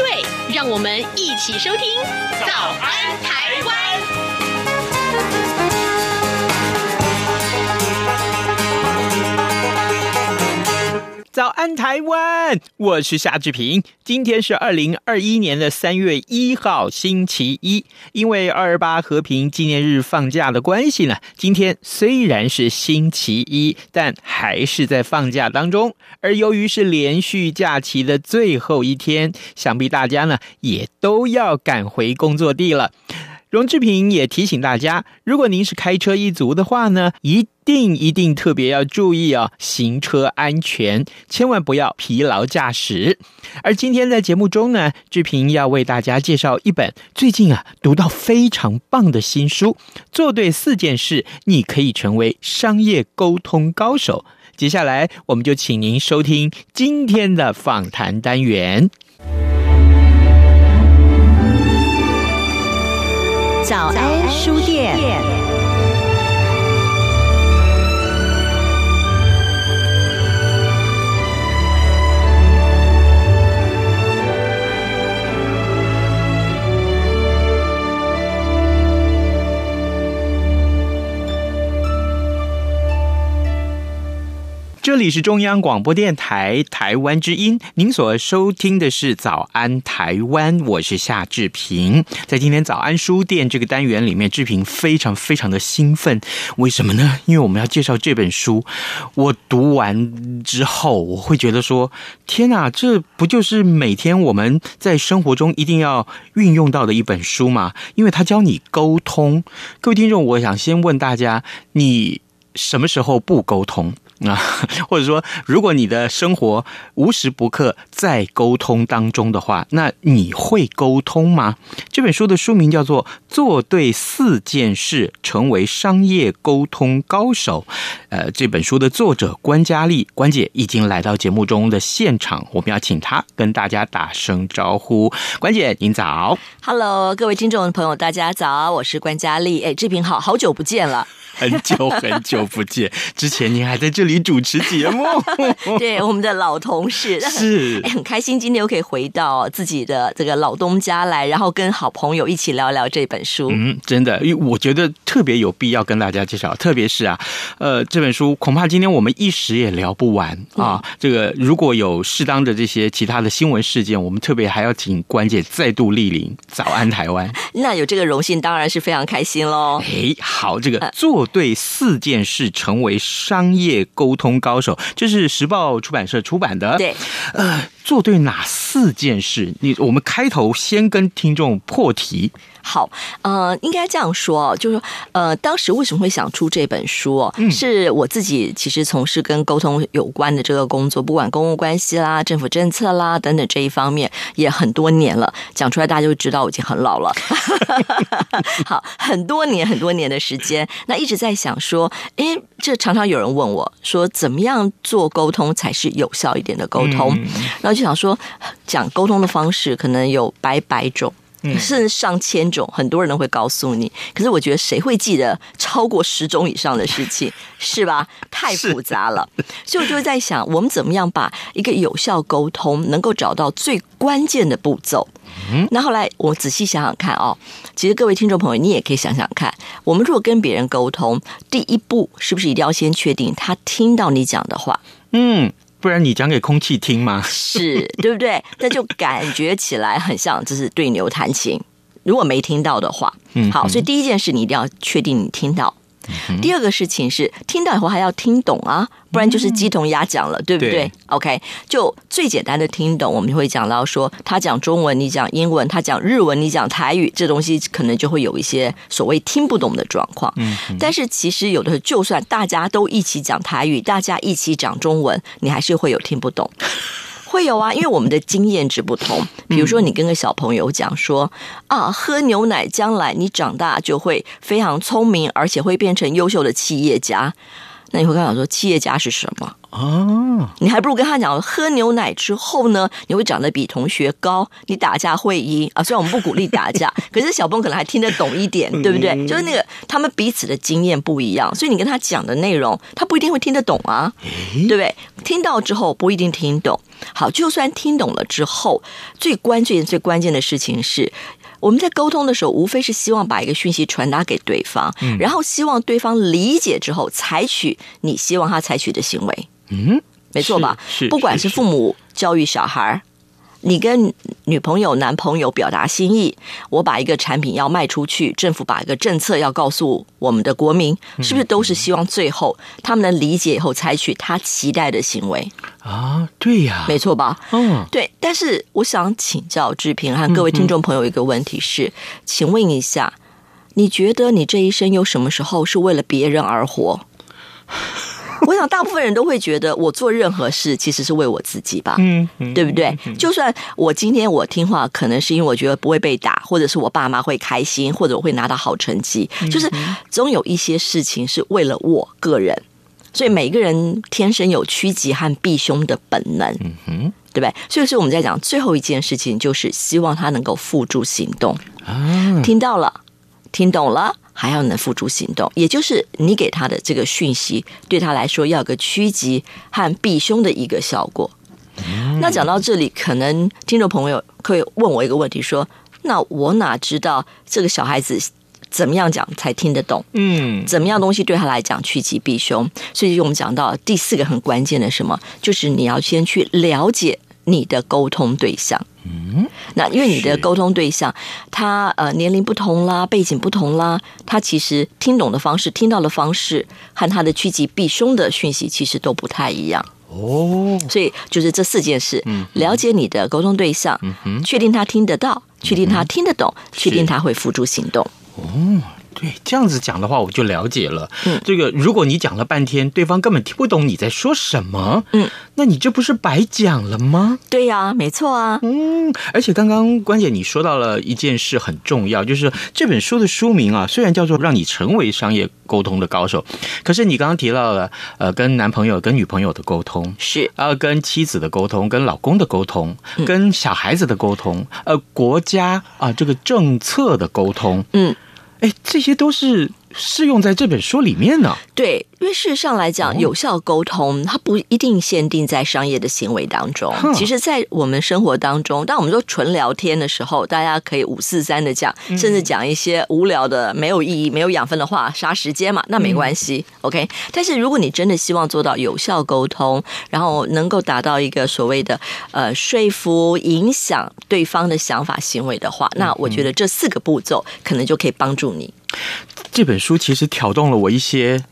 对，让我们一起收听《早安台湾》。早安，台湾！我是夏志平。今天是二零二一年的三月一号，星期一。因为二二八和平纪念日放假的关系呢，今天虽然是星期一，但还是在放假当中。而由于是连续假期的最后一天，想必大家呢也都要赶回工作地了。荣志平也提醒大家，如果您是开车一族的话呢，一定一定特别要注意哦，行车安全，千万不要疲劳驾驶。而今天在节目中呢，志平要为大家介绍一本最近啊读到非常棒的新书，做对四件事，你可以成为商业沟通高手。接下来，我们就请您收听今天的访谈单元。早安书店。这里是中央广播电台台湾之音，您所收听的是《早安台湾》，我是夏志平。在今天早安书店这个单元里面，志平非常非常的兴奋，为什么呢？因为我们要介绍这本书。我读完之后，我会觉得说：天哪，这不就是每天我们在生活中一定要运用到的一本书吗？因为它教你沟通。各位听众，我想先问大家：你什么时候不沟通？啊，或者说，如果你的生活无时不刻在沟通当中的话，那你会沟通吗？这本书的书名叫做《做对四件事，成为商业沟通高手》。呃，这本书的作者关佳丽，关姐已经来到节目中的现场，我们要请她跟大家打声招呼。关姐，您早。Hello，各位听众朋友，大家早，我是关佳丽。哎，志平好，好久不见了。很久很久不见，之前您还在这里主持节目，对，我们的老同事 是，很开心今天又可以回到自己的这个老东家来，然后跟好朋友一起聊聊这本书。嗯，真的，因为我觉得特别有必要跟大家介绍，特别是啊，呃，这本书恐怕今天我们一时也聊不完啊。这个如果有适当的这些其他的新闻事件，我们特别还要请关姐再度莅临。早安，台湾。那有这个荣幸，当然是非常开心喽。哎，好，这个做。对四件事成为商业沟通高手，这是时报出版社出版的。对，呃，做对哪四件事？你我们开头先跟听众破题。好，呃，应该这样说，就是说，呃，当时为什么会想出这本书？嗯，是我自己其实从事跟沟通有关的这个工作，不管公共关系啦、政府政策啦等等这一方面，也很多年了。讲出来大家就知道我已经很老了。好，很多年很多年的时间，那一直在想说，诶，这常常有人问我说，怎么样做沟通才是有效一点的沟通？嗯，然后就想说，讲沟通的方式可能有百百种。甚至上千种，很多人都会告诉你。可是我觉得谁会记得超过十种以上的事情，是吧？太复杂了。所以我就会在想，我们怎么样把一个有效沟通能够找到最关键的步骤？嗯，那后来我仔细想想看哦，其实各位听众朋友，你也可以想想看，我们如果跟别人沟通，第一步是不是一定要先确定他听到你讲的话？嗯。不然你讲给空气听吗？是，对不对？那就感觉起来很像，就是对牛弹琴。如果没听到的话，嗯，好，所以第一件事你一定要确定你听到。第二个事情是听到以后还要听懂啊，不然就是鸡同鸭讲了，嗯、对不对，对？OK，就最简单的听懂，我们会讲到说，他讲中文，你讲英文；他讲日文，你讲台语，这东西可能就会有一些所谓听不懂的状况。嗯，但是其实有的时候，就算大家都一起讲台语，大家一起讲中文，你还是会有听不懂。会有啊，因为我们的经验值不同。比如说，你跟个小朋友讲说啊，喝牛奶将来你长大就会非常聪明，而且会变成优秀的企业家。那你会跟他讲说，企业家是什么？啊，你还不如跟他讲，喝牛奶之后呢，你会长得比同学高，你打架会赢啊。虽然我们不鼓励打架，可是小朋友可能还听得懂一点，对不对？就是那个他们彼此的经验不一样，所以你跟他讲的内容，他不一定会听得懂啊，对不对？听到之后不一定听懂。好，就算听懂了之后，最关键、最关键的事情是。我们在沟通的时候，无非是希望把一个讯息传达给对方，嗯，然后希望对方理解之后，采取你希望他采取的行为。嗯，没错吧？是，是，不管是父母教育小孩。你跟女朋友、男朋友表达心意，我把一个产品要卖出去，政府把一个政策要告诉我们的国民，是不是都是希望最后他们能理解以后采取他期待的行为啊？对呀，没错吧？嗯，对。但是我想请教志平和各位听众朋友一个问题是，请问一下，你觉得你这一生有什么时候是为了别人而活？我想，大部分人都会觉得，我做任何事其实是为我自己吧，嗯，对不对？就算我今天我听话，可能是因为我觉得不会被打，或者是我爸妈会开心，或者我会拿到好成绩，就是总有一些事情是为了我个人。所以每个人天生有趋吉和避凶的本能，嗯哼，对不对？所以是我们在讲最后一件事情，就是希望他能够付诸行动啊，听到了，听懂了。还要能付诸行动，也就是你给他的这个讯息，对他来说要有个趋吉和避凶的一个效果。嗯、那讲到这里，可能听众朋友可以问我一个问题：说，那我哪知道这个小孩子怎么样讲才听得懂？嗯，怎么样东西对他来讲趋吉避凶？所以我们讲到第四个很关键的什么，就是你要先去了解你的沟通对象。嗯，那因为你的沟通对象，他呃年龄不同啦，背景不同啦，他其实听懂的方式、听到的方式和他的趋吉避凶的讯息其实都不太一样哦。所以就是这四件事：了解你的沟通对象，确定他听得到，确定他听得懂，确定他会付诸行动。哦。对，这样子讲的话，我就了解了。嗯，这个如果你讲了半天，对方根本听不懂你在说什么，嗯，那你这不是白讲了吗？对呀，没错啊。嗯，而且刚刚关姐你说到了一件事很重要，就是这本书的书名啊，虽然叫做《让你成为商业沟通的高手》，可是你刚刚提到了呃，跟男朋友、跟女朋友的沟通是，呃，跟妻子的沟通、跟老公的沟通、跟小孩子的沟通，呃，国家啊这个政策的沟通，嗯。哎，这些都是适用在这本书里面呢。对。因为事实上来讲，有效沟通它不一定限定在商业的行为当中。其实，在我们生活当中，当我们说纯聊天的时候，大家可以五四三的讲，甚至讲一些无聊的、没有意义、没有养分的话，杀时间嘛，那没关系。OK，但是如果你真的希望做到有效沟通，然后能够达到一个所谓的呃说服、影响对方的想法、行为的话，那我觉得这四个步骤可能就可以帮助你。这本书其实挑动了我一些。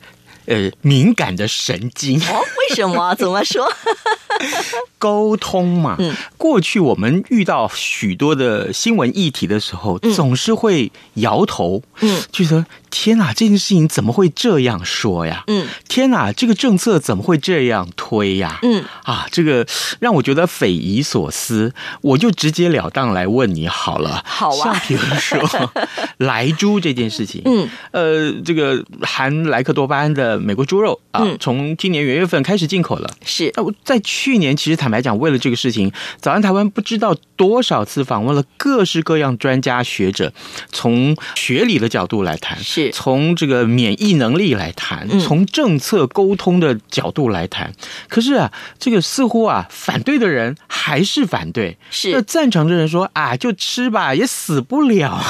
呃，敏感的神经哦？为什么？怎么说？沟通嘛，嗯，过去我们遇到许多的新闻议题的时候，嗯，总是会摇头，嗯，就说天哪，这件事情怎么会这样说呀？嗯，天哪，这个政策怎么会这样推呀？嗯，啊，这个让我觉得匪夷所思，我就直截了当来问你好了，好啊，像比如说 莱猪这件事情，嗯，呃，这个含莱克多巴胺的。美国猪肉啊，从今年元月份开始进口了。是，那我在去年其实坦白讲，为了这个事情，早安台湾不知道多少次访问了各式各样专家学者，从学理的角度来谈，是从这个免疫能力来谈，从政策沟通的角度来谈。可是啊，这个似乎啊，反对的人还是反对，是那赞成的人说啊，就吃吧，也死不了。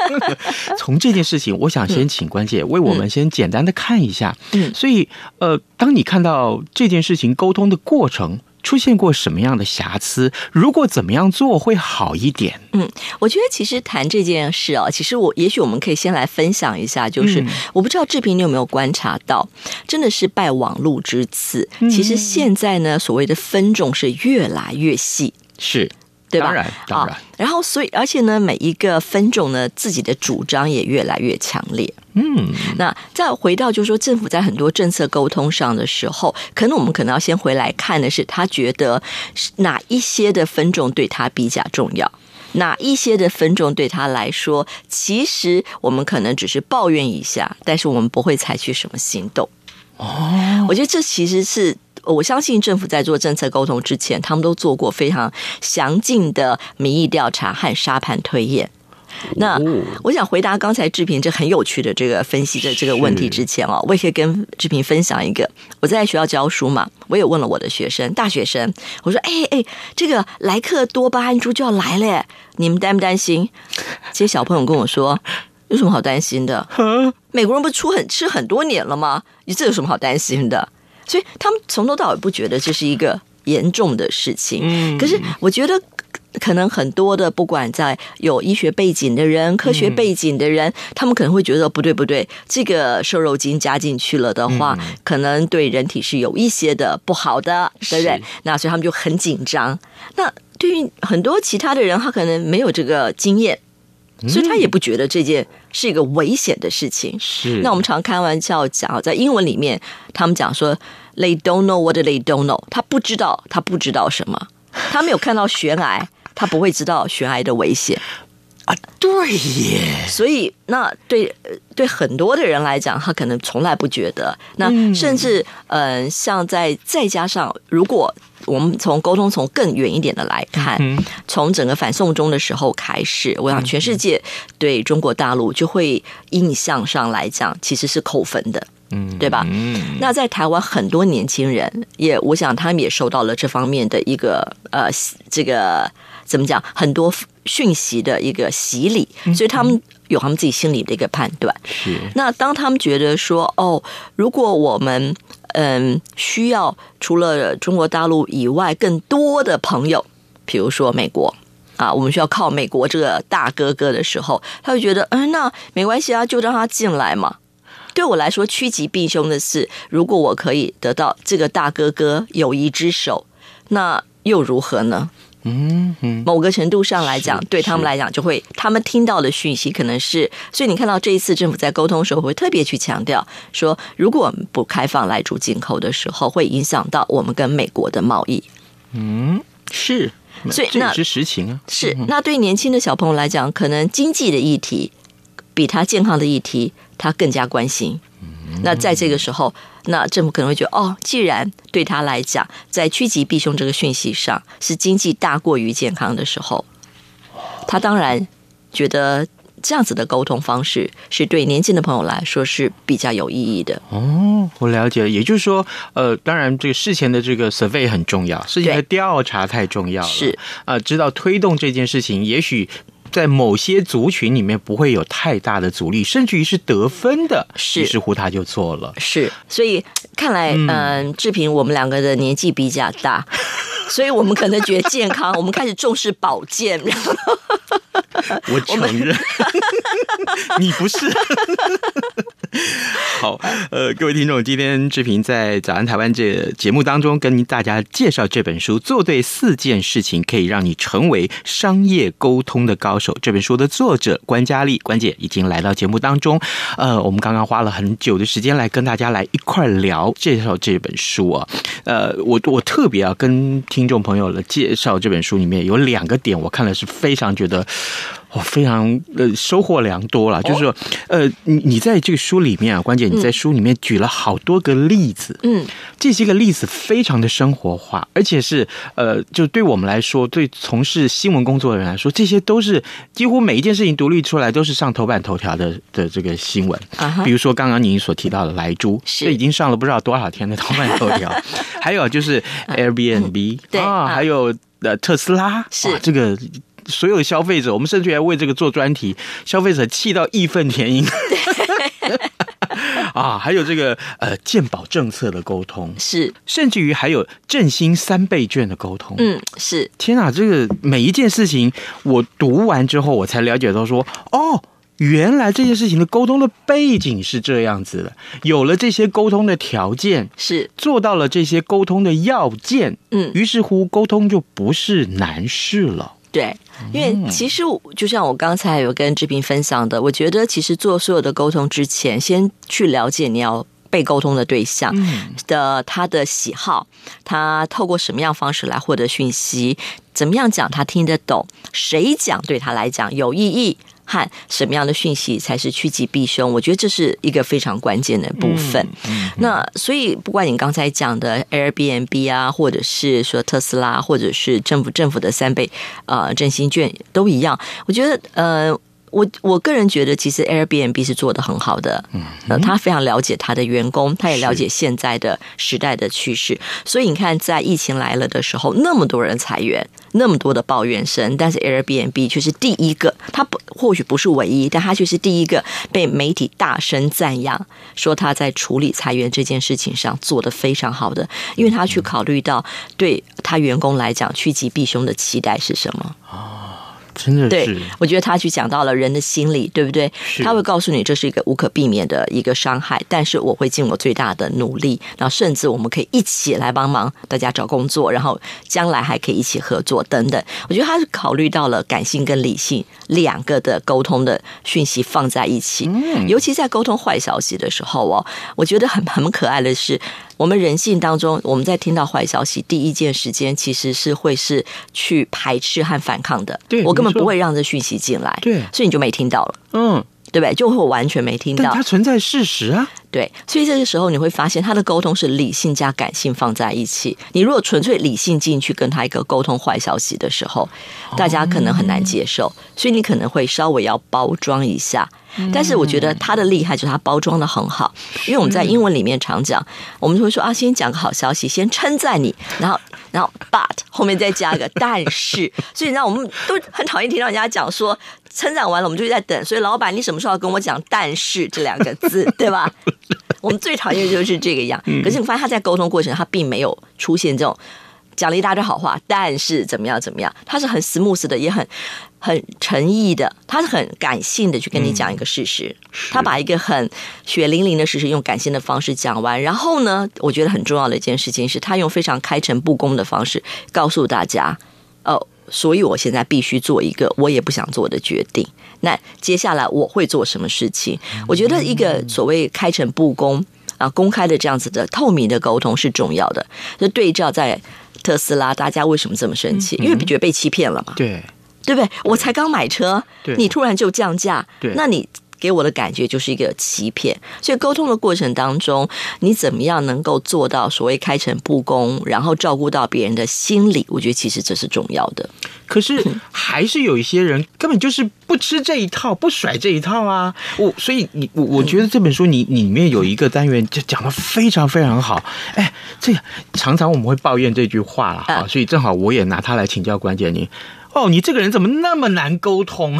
从这件事情，我想先请关姐为我们先简单的看一下。嗯，所以呃，当你看到这件事情沟通的过程出现过什么样的瑕疵，如果怎么样做会好一点？嗯，我觉得其实谈这件事啊，其实我也许我们可以先来分享一下，就是、嗯、我不知道志平你有没有观察到，真的是拜网络之赐，其实现在呢，所谓的分众是越来越细，是。对吧？当然，当然。然后，所以，而且呢，每一个分众呢，自己的主张也越来越强烈。嗯，那再回到就是说，政府在很多政策沟通上的时候，可能我们可能要先回来看的是，他觉得哪一些的分众对他比较重要，哪一些的分众对他来说，其实我们可能只是抱怨一下，但是我们不会采取什么行动。哦，我觉得这其实是我相信政府在做政策沟通之前，他们都做过非常详尽的民意调查和沙盘推演。那我想回答刚才志平这很有趣的这个分析的这个问题之前哦，我也可以跟志平分享一个。我在学校教书嘛，我也问了我的学生，大学生，我说：“哎哎，这个莱克多巴胺猪就要来了，你们担不担心？”这些小朋友跟我说：“有什么好担心的？美国人不是出很吃很多年了吗？你这有什么好担心的？”所以他们从头到尾不觉得这是一个严重的事情。可是我觉得。可能很多的，不管在有医学背景的人、科学背景的人，嗯、他们可能会觉得不对不对，这个瘦肉精加进去了的话，嗯、可能对人体是有一些的不好的，对不对？那所以他们就很紧张。那对于很多其他的人，他可能没有这个经验，所以他也不觉得这件是一个危险的事情。是。那我们常开玩笑讲，在英文里面，他们讲说 “they don't know what they don't know”，他不知道，他不知道什么，他没有看到悬崖。他不会知道悬崖的危险啊，对耶。所以那对对很多的人来讲，他可能从来不觉得。那甚至嗯、呃，像在再加上，如果我们从沟通从更远一点的来看，从整个反送中的时候开始，我想全世界对中国大陆就会印象上来讲，其实是扣分的，嗯，对吧？嗯。那在台湾很多年轻人也，我想他们也受到了这方面的一个呃这个。怎么讲？很多讯息的一个洗礼，所以他们有他们自己心里的一个判断。是。那当他们觉得说，哦，如果我们嗯需要除了中国大陆以外更多的朋友，比如说美国啊，我们需要靠美国这个大哥哥的时候，他会觉得，嗯，那没关系啊，就让他进来嘛。对我来说，趋吉避凶的是，如果我可以得到这个大哥哥友谊之手，那又如何呢？嗯嗯，某个程度上来讲，对他们来讲，就会他们听到的讯息可能是，所以你看到这一次政府在沟通的时候，会特别去强调说，如果我们不开放来猪进口的时候，会影响到我们跟美国的贸易。嗯，是，所以那是实情啊。是，那对年轻的小朋友来讲，可能经济的议题比他健康的议题，他更加关心。那在这个时候，那政府可能会觉得，哦，既然对他来讲，在趋吉避凶这个讯息上是经济大过于健康的时候，他当然觉得这样子的沟通方式是对年轻的朋友来说是比较有意义的。哦，我了解了，也就是说，呃，当然这个事前的这个 survey 很重要，事前的调查太重要了，是啊，知道推动这件事情，也许。在某些族群里面不会有太大的阻力，甚至于是得分的，是，于是乎他就错了。是，所以看来，嗯、呃，志平，我们两个的年纪比较大，所以我们可能觉得健康，我们开始重视保健。我承认，你不是。好，呃，各位听众，今天志平在《早安台湾》这节目当中跟大家介绍这本书，做对四件事情可以让你成为商业沟通的高手。这本书的作者关嘉丽关姐已经来到节目当中。呃，我们刚刚花了很久的时间来跟大家来一块聊介绍这本书啊。呃，我我特别要跟听众朋友来介绍这本书，里面有两个点，我看了是非常觉得。我非常呃收获良多了，就是说，呃，你你在这个书里面啊，关键你在书里面举了好多个例子，嗯，这些个例子非常的生活化，而且是呃，就对我们来说，对从事新闻工作的人来说，这些都是几乎每一件事情独立出来都是上头版头条的的这个新闻，啊，比如说刚刚您所提到的莱猪，这已经上了不知道多少天的头版头条，还有就是 Airbnb，对啊，还有呃特斯拉，是。这个。所有消费者，我们甚至还为这个做专题，消费者气到义愤填膺。啊，还有这个呃鉴保政策的沟通。是，甚至于还有振兴三倍券的沟通，嗯，是。天哪，这个每一件事情我读完之后，我才了解到说，哦，原来这件事情的沟通的背景是这样子的，有了这些沟通的条件，是。做到了这些沟通的要件，嗯，于是乎沟通就不是难事了。对，因为其实就像我刚才有跟志平分享的，我觉得其实做所有的沟通之前，先去了解你要被沟通的对象的他的喜好，他透过什么样方式来获得讯息，怎么样讲他听得懂，谁讲对他来讲有意义。和什么样的讯息才是趋吉避凶？我觉得这是一个非常关键的部分。嗯嗯、那所以，不管你刚才讲的 Airbnb 啊，或者是说特斯拉，或者是政府政府的三倍呃振兴券，都一样。我觉得呃。我我个人觉得，其实 Airbnb 是做的很好的，嗯，他非常了解他的员工，他也了解现在的时代的趋势，所以你看，在疫情来了的时候，那么多人裁员，那么多的抱怨声，但是 Airbnb 却是第一个，他不或许不是唯一，但他却是第一个被媒体大声赞扬，说他在处理裁员这件事情上做的非常好的，因为他去考虑到对他员工来讲趋吉避凶的期待是什么真的是，对，我觉得他去讲到了人的心理，对不对？他会告诉你这是一个无可避免的一个伤害，但是我会尽我最大的努力，然后甚至我们可以一起来帮忙大家找工作，然后将来还可以一起合作等等。我觉得他是考虑到了感性跟理性两个的沟通的讯息放在一起，尤其在沟通坏消息的时候哦，我觉得很很可爱的是。我们人性当中，我们在听到坏消息，第一件时间其实是会是去排斥和反抗的。对，我根本不会让这讯息进来。对，所以你就没听到了。嗯，对不对？就会完全没听到。但它存在事实啊。对，所以这个时候你会发现，他的沟通是理性加感性放在一起。你如果纯粹理性进去跟他一个沟通坏消息的时候，大家可能很难接受，所以你可能会稍微要包装一下。但是我觉得他的厉害就是他包装的很好，因为我们在英文里面常讲，我们就会说啊，先讲个好消息，先称赞你，然后然后 but 后面再加一个但是，所以你知道我们都很讨厌听到人家讲说称赞完了，我们就在等，所以老板你什么时候要跟我讲但是这两个字，对吧？我们最讨厌的就是这个样。可是你发现他在沟通过程，他并没有出现这种。讲了一大堆好话，但是怎么样怎么样，他是很 smooth 的，也很很诚意的，他是很感性的去跟你讲一个事实，嗯、他把一个很血淋淋的事实用感性的方式讲完，然后呢，我觉得很重要的一件事情是他用非常开诚布公的方式告诉大家，哦，所以我现在必须做一个我也不想做的决定，那接下来我会做什么事情？我觉得一个所谓开诚布公啊，公开的这样子的透明的沟通是重要的，就对照在。特斯拉，大家为什么这么生气？因为觉得被欺骗了嘛。对，对不对？我才刚买车，你突然就降价，那你给我的感觉就是一个欺骗。所以沟通的过程当中，你怎么样能够做到所谓开诚布公，然后照顾到别人的心理？我觉得其实这是重要的。可是还是有一些人根本就是不吃这一套，不甩这一套啊！我所以你我我觉得这本书你里面有一个单元就讲的非常非常好。哎，这个常常我们会抱怨这句话了哈，所以正好我也拿它来请教关姐你。哦，你这个人怎么那么难沟通？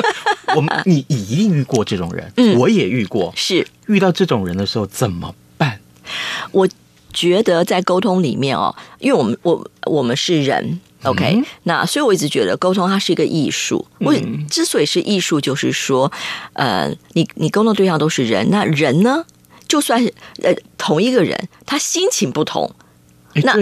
我们你你一定遇过这种人，嗯，我也遇过。是遇到这种人的时候怎么办？我觉得在沟通里面哦，因为我们我我们是人。OK，那所以我一直觉得沟通它是一个艺术。我之所以是艺术，就是说，呃，你你沟通对象都是人，那人呢，就算是呃同一个人，他心情不同，那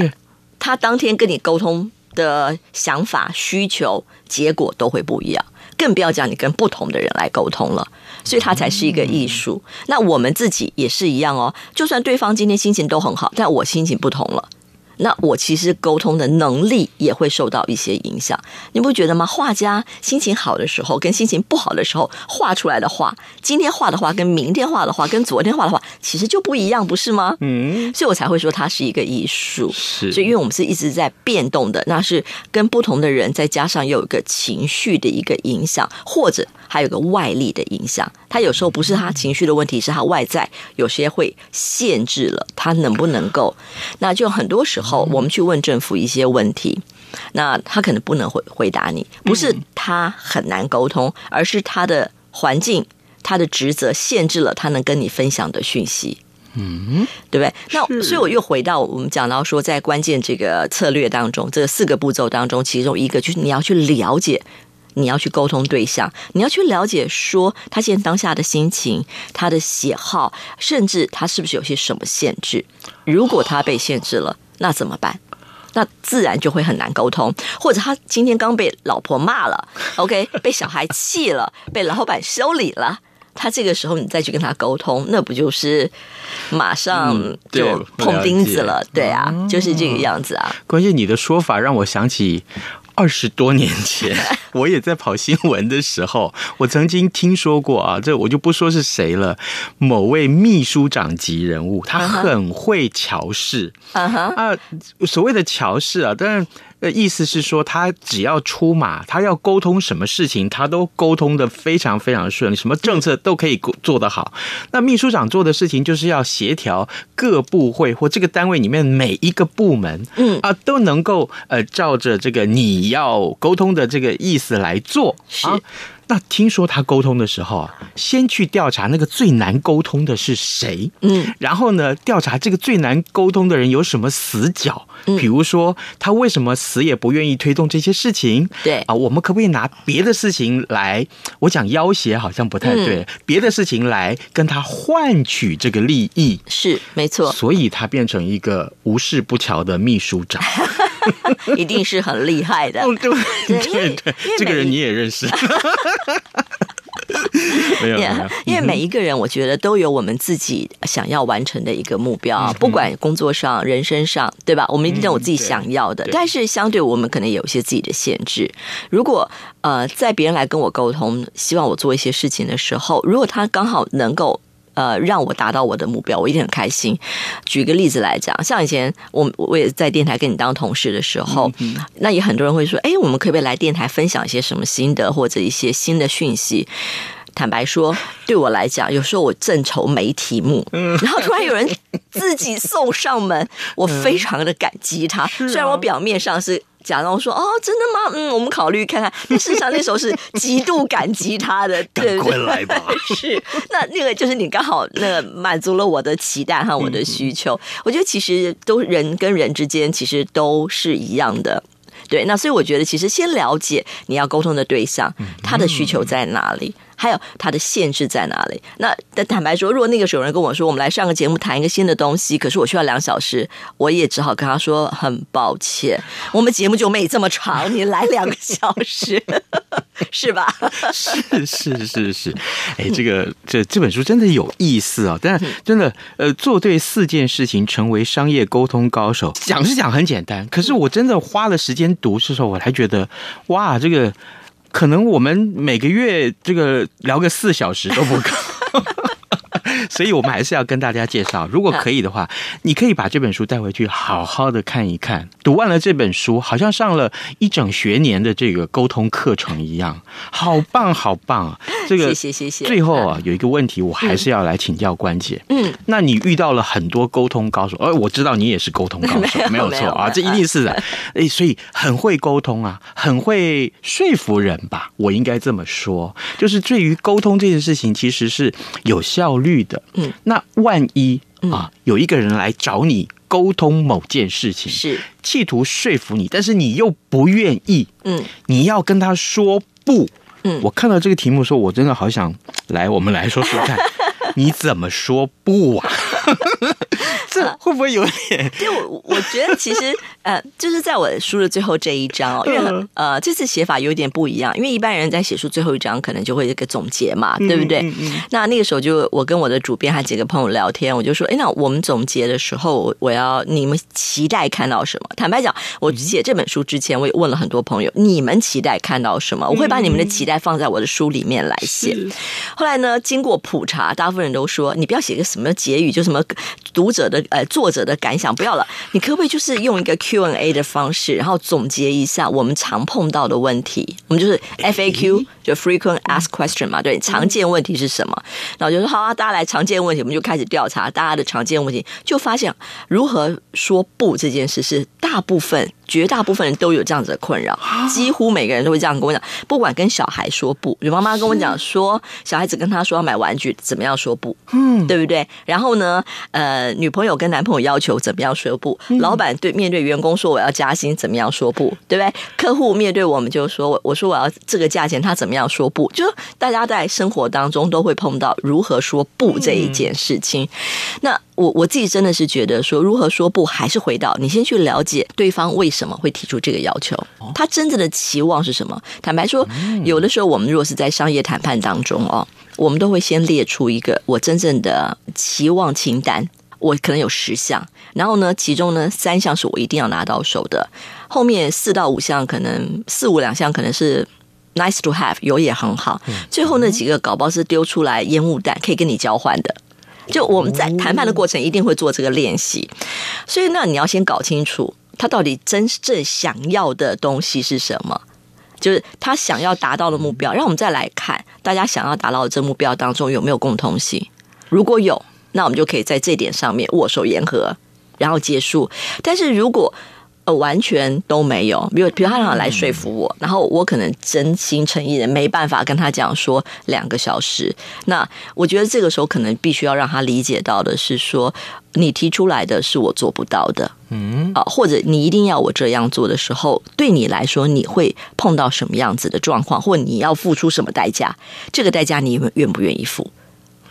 他当天跟你沟通的想法、需求、结果都会不一样。更不要讲你跟不同的人来沟通了，所以它才是一个艺术。那我们自己也是一样哦，就算对方今天心情都很好，但我心情不同了。那我其实沟通的能力也会受到一些影响，你不觉得吗？画家心情好的时候跟心情不好的时候画出来的画，今天画的画跟明天画的画跟昨天画的画其实就不一样，不是吗？嗯，所以我才会说它是一个艺术。是，所以因为我们是一直在变动的，那是跟不同的人再加上有一个情绪的一个影响，或者还有个外力的影响。他有时候不是他情绪的问题，是他外在有些会限制了他能不能够。那就很多时候。后，我们去问政府一些问题，那他可能不能回回答你，不是他很难沟通，而是他的环境、他的职责限制了他能跟你分享的讯息，嗯，对不对？那所以我又回到我们讲到说，在关键这个策略当中，这四个步骤当中，其中一个就是你要去了解，你要去沟通对象，你要去了解说他现在当下的心情、他的喜好，甚至他是不是有些什么限制？如果他被限制了。那怎么办？那自然就会很难沟通。或者他今天刚被老婆骂了，OK，被小孩气了，被老板修理了。他这个时候你再去跟他沟通，那不就是马上就碰钉子了？嗯、对，对啊，就是这个样子啊。关键你的说法让我想起二十多年前，我也在跑新闻的时候，我曾经听说过啊，这我就不说是谁了，某位秘书长级人物，他很会乔事啊所谓的乔事啊，当然。的意思是说，他只要出马，他要沟通什么事情，他都沟通的非常非常顺利，什么政策都可以做得好。那秘书长做的事情，就是要协调各部会或这个单位里面每一个部门，嗯啊，都能够呃照着这个你要沟通的这个意思来做，是。那听说他沟通的时候啊，先去调查那个最难沟通的是谁，嗯，然后呢，调查这个最难沟通的人有什么死角，嗯，比如说他为什么死也不愿意推动这些事情，对。啊，我们可不可以拿别的事情来？我讲要挟好像不太对，嗯，别的事情来跟他换取这个利益，是没错，所以他变成一个无事不乔的秘书长。一定是很厉害的，对 对对，这个人你也认识。没有，没有，因为每一个人，我觉得都有我们自己想要完成的一个目标，不管工作上、人生上，对吧？我们一定有自己想要的，但是相对我们可能有一些自己的限制。如果呃，在别人来跟我沟通，希望我做一些事情的时候，如果他刚好能够。呃，让我达到我的目标，我一定很开心。举个例子来讲，像以前我我也在电台跟你当同事的时候，嗯、那也很多人会说，哎，我们可不可以来电台分享一些什么心得或者一些新的讯息？坦白说，对我来讲，有时候我正愁没题目，然后突然有人自己送上门，我非常的感激他。虽然我表面上是。假装说哦，真的吗？嗯，我们考虑看看。但事实上那时候是极度感激他的，对 不对？来吧。是，那那个就是你刚好那个满足了我的期待和我的需求。嗯、我觉得其实都人跟人之间其实都是一样的。对，那所以我觉得其实先了解你要沟通的对象，他的需求在哪里。还有它的限制在哪里？那坦白说，如果那个时候有人跟我说，我们来上个节目谈一个新的东西，可是我需要两小时，我也只好跟他说很抱歉，我们节目就没这么长，你来两个小时，是吧？是是是是，哎，这个这这本书真的有意思啊！但真的，呃，做对四件事情，成为商业沟通高手，讲是讲很简单，可是我真的花了时间读的时候，我才觉得，哇，这个。可能我们每个月这个聊个四小时都不够。所以，我们还是要跟大家介绍，如果可以的话，你可以把这本书带回去，好好的看一看。读完了这本书，好像上了一整学年的这个沟通课程一样，好棒，好棒啊！这个，谢谢，谢谢。最后啊，有一个问题，我还是要来请教关姐。嗯，那你遇到了很多沟通高手，而我知道你也是沟通高手，没有错啊，这一定是的。哎，所以很会沟通啊，很会说服人吧？我应该这么说，就是对于沟通这件事情，其实是有效率的。嗯，那万一啊，有一个人来找你沟通某件事情，是。企图说服你，但是你又不愿意，嗯，你要跟他说不，嗯，我看到这个题目的时候，我真的好想来，我们来说说看，你怎么说不啊？这 会不会有点？对，我我觉得其实 呃，就是在我书的最后这一章哦，因为呃，这次写法有点不一样，因为一般人在写书最后一章可能就会一个总结嘛，对不对？嗯嗯嗯、那那个时候就我跟我的主编还几个朋友聊天，我就说，哎，那我们总结的时候，我要你们期待看到什么？坦白讲，我写这本书之前，我也问了很多朋友，你们期待看到什么？我会把你们的期待放在我的书里面来写。是后来呢，经过普查，大部分人都说，你不要写个什么结语，就什么读者的。呃，作者的感想不要了，你可不可以就是用一个 Q&A 的方式，然后总结一下我们常碰到的问题？我们就是 FAQ，就 Frequent Asked Question 嘛，对，常见问题是什么？然后就说好啊，大家来常见问题，我们就开始调查大家的常见问题，就发现如何说不这件事是大部分。绝大部分人都有这样子的困扰，几乎每个人都会这样跟我讲。不管跟小孩说不，有妈妈跟我讲说，小孩子跟他说要买玩具，怎么样说不？嗯，对不对？然后呢，呃，女朋友友跟男朋友要求怎么样说不？老板对面对员工说我要加薪，怎么样说不？对不对？客户面对我们就说，我说我要这个价钱，他怎么样说不？就大家在生活当中都会碰到如何说不这一件事情。那我我自己真的是觉得说，如何说不，还是回到你先去了解对方为什么会提出这个要求，他真正的期望是什么？坦白说，有的时候我们如果是在商业谈判当中哦，我们都会先列出一个我真正的期望清单，我可能有十项，然后呢，其中呢三项是我一定要拿到手的，后面四到五项可能四五两项可能是 nice to have 有也很好，最后那几个搞不好是丢出来烟雾弹，可以跟你交换的。就我们在谈判的过程一定会做这个练习，所以那你要先搞清楚他到底真正想要的东西是什么，就是他想要达到的目标。让我们再来看大家想要达到的这目标当中有没有共通性，如果有，那我们就可以在这点上面握手言和，然后结束。但是如果呃，完全都没有。比如，比如他想来说服我，然后我可能真心诚意的没办法跟他讲说两个小时。那我觉得这个时候可能必须要让他理解到的是说，你提出来的是我做不到的，嗯啊，或者你一定要我这样做的时候，对你来说你会碰到什么样子的状况，或你要付出什么代价？这个代价你愿不愿意付？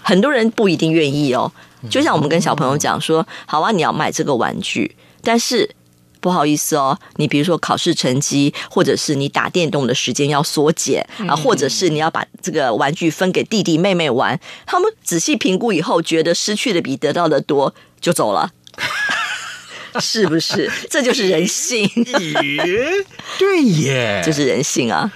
很多人不一定愿意哦。就像我们跟小朋友讲说，好啊，你要买这个玩具，但是。不好意思哦，你比如说考试成绩，或者是你打电动的时间要缩减啊，或者是你要把这个玩具分给弟弟妹妹玩，他们仔细评估以后，觉得失去的比得到的多，就走了，是不是？这就是人性。耶，对耶，这是人性啊。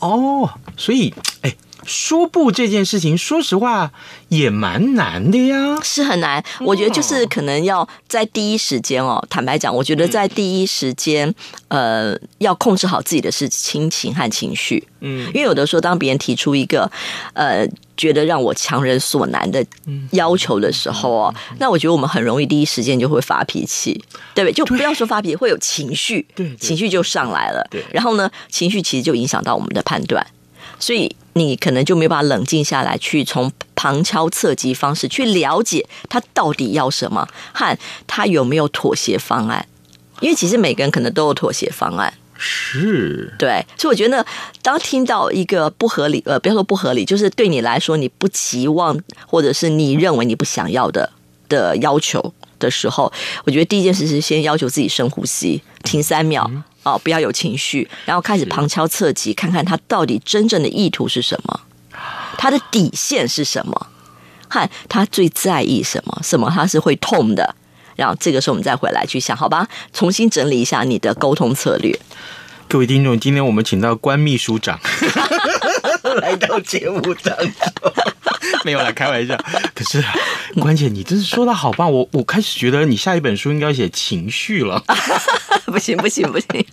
哦，所以，哎。说不这件事情，说实话也蛮难的呀，是很难。我觉得就是可能要在第一时间哦，坦白讲，我觉得在第一时间，呃，要控制好自己的是心情和情绪。嗯，因为有的时候，当别人提出一个呃，觉得让我强人所难的要求的时候哦，那我觉得我们很容易第一时间就会发脾气，对不对？就不要说发脾气，会有情绪，对，情绪就上来了。对，然后呢，情绪其实就影响到我们的判断。所以你可能就没办法冷静下来，去从旁敲侧击方式去了解他到底要什么，和他有没有妥协方案。因为其实每个人可能都有妥协方案，是对。所以我觉得，当听到一个不合理，呃，不要说不合理，就是对你来说你不期望，或者是你认为你不想要的的要求的时候，我觉得第一件事是先要求自己深呼吸，停三秒。嗯哦，不要有情绪，然后开始旁敲侧击，看看他到底真正的意图是什么，他的底线是什么，看他最在意什么，什么他是会痛的，然后这个时候我们再回来去想，好吧，重新整理一下你的沟通策略。各位听众，今天我们请到关秘书长 来到节目当中，没有啦开玩笑。可是关姐，你真是说的好棒，我我开始觉得你下一本书应该写情绪了。不行不行不行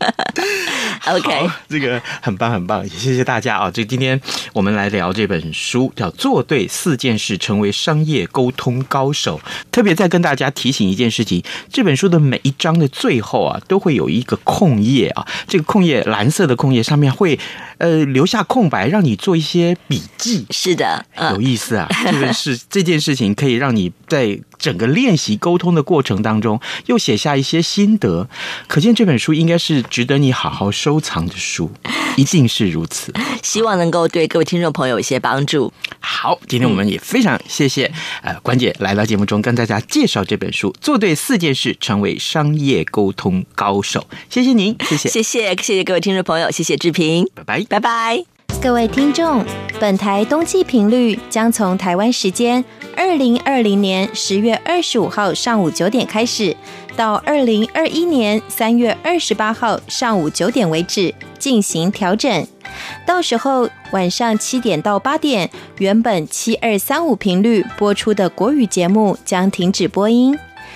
，OK，这个很棒很棒，也谢谢大家啊！这今天我们来聊这本书，叫《做对四件事，成为商业沟通高手》。特别再跟大家提醒一件事情，这本书的每一章的最后啊，都会有一个空页啊，这个空页蓝色的空页上面会呃留下空白，让你做一些笔记。是的，有意思啊！这个是 这件事情可以让你在整个练习沟通的过程当中，又写下一些心得。可见这本书应该是值得你好好收藏的书，一定是如此。希望能够对各位听众朋友有一些帮助。好，今天我们也非常谢谢呃关姐来到节目中跟大家介绍这本书，做对四件事，成为商业沟通高手。谢谢您，谢谢，谢谢，谢谢各位听众朋友，谢谢志平，拜拜，拜拜。各位听众，本台冬季频率将从台湾时间二零二零年十月二十五号上午九点开始，到二零二一年三月二十八号上午九点为止进行调整。到时候晚上七点到八点，原本七二三五频率播出的国语节目将停止播音。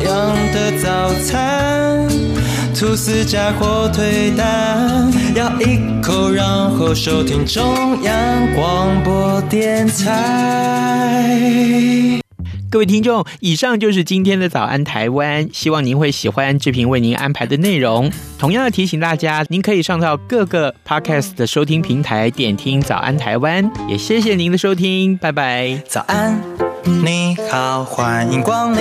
样的早餐，吐司加火腿蛋，咬一口，然后收听中央广播电台。各位听众，以上就是今天的早安台湾，希望您会喜欢志平为您安排的内容。同样的提醒大家，您可以上到各个 Podcast 的收听平台点听早安台湾。也谢谢您的收听，拜拜。早安，你好，欢迎光临。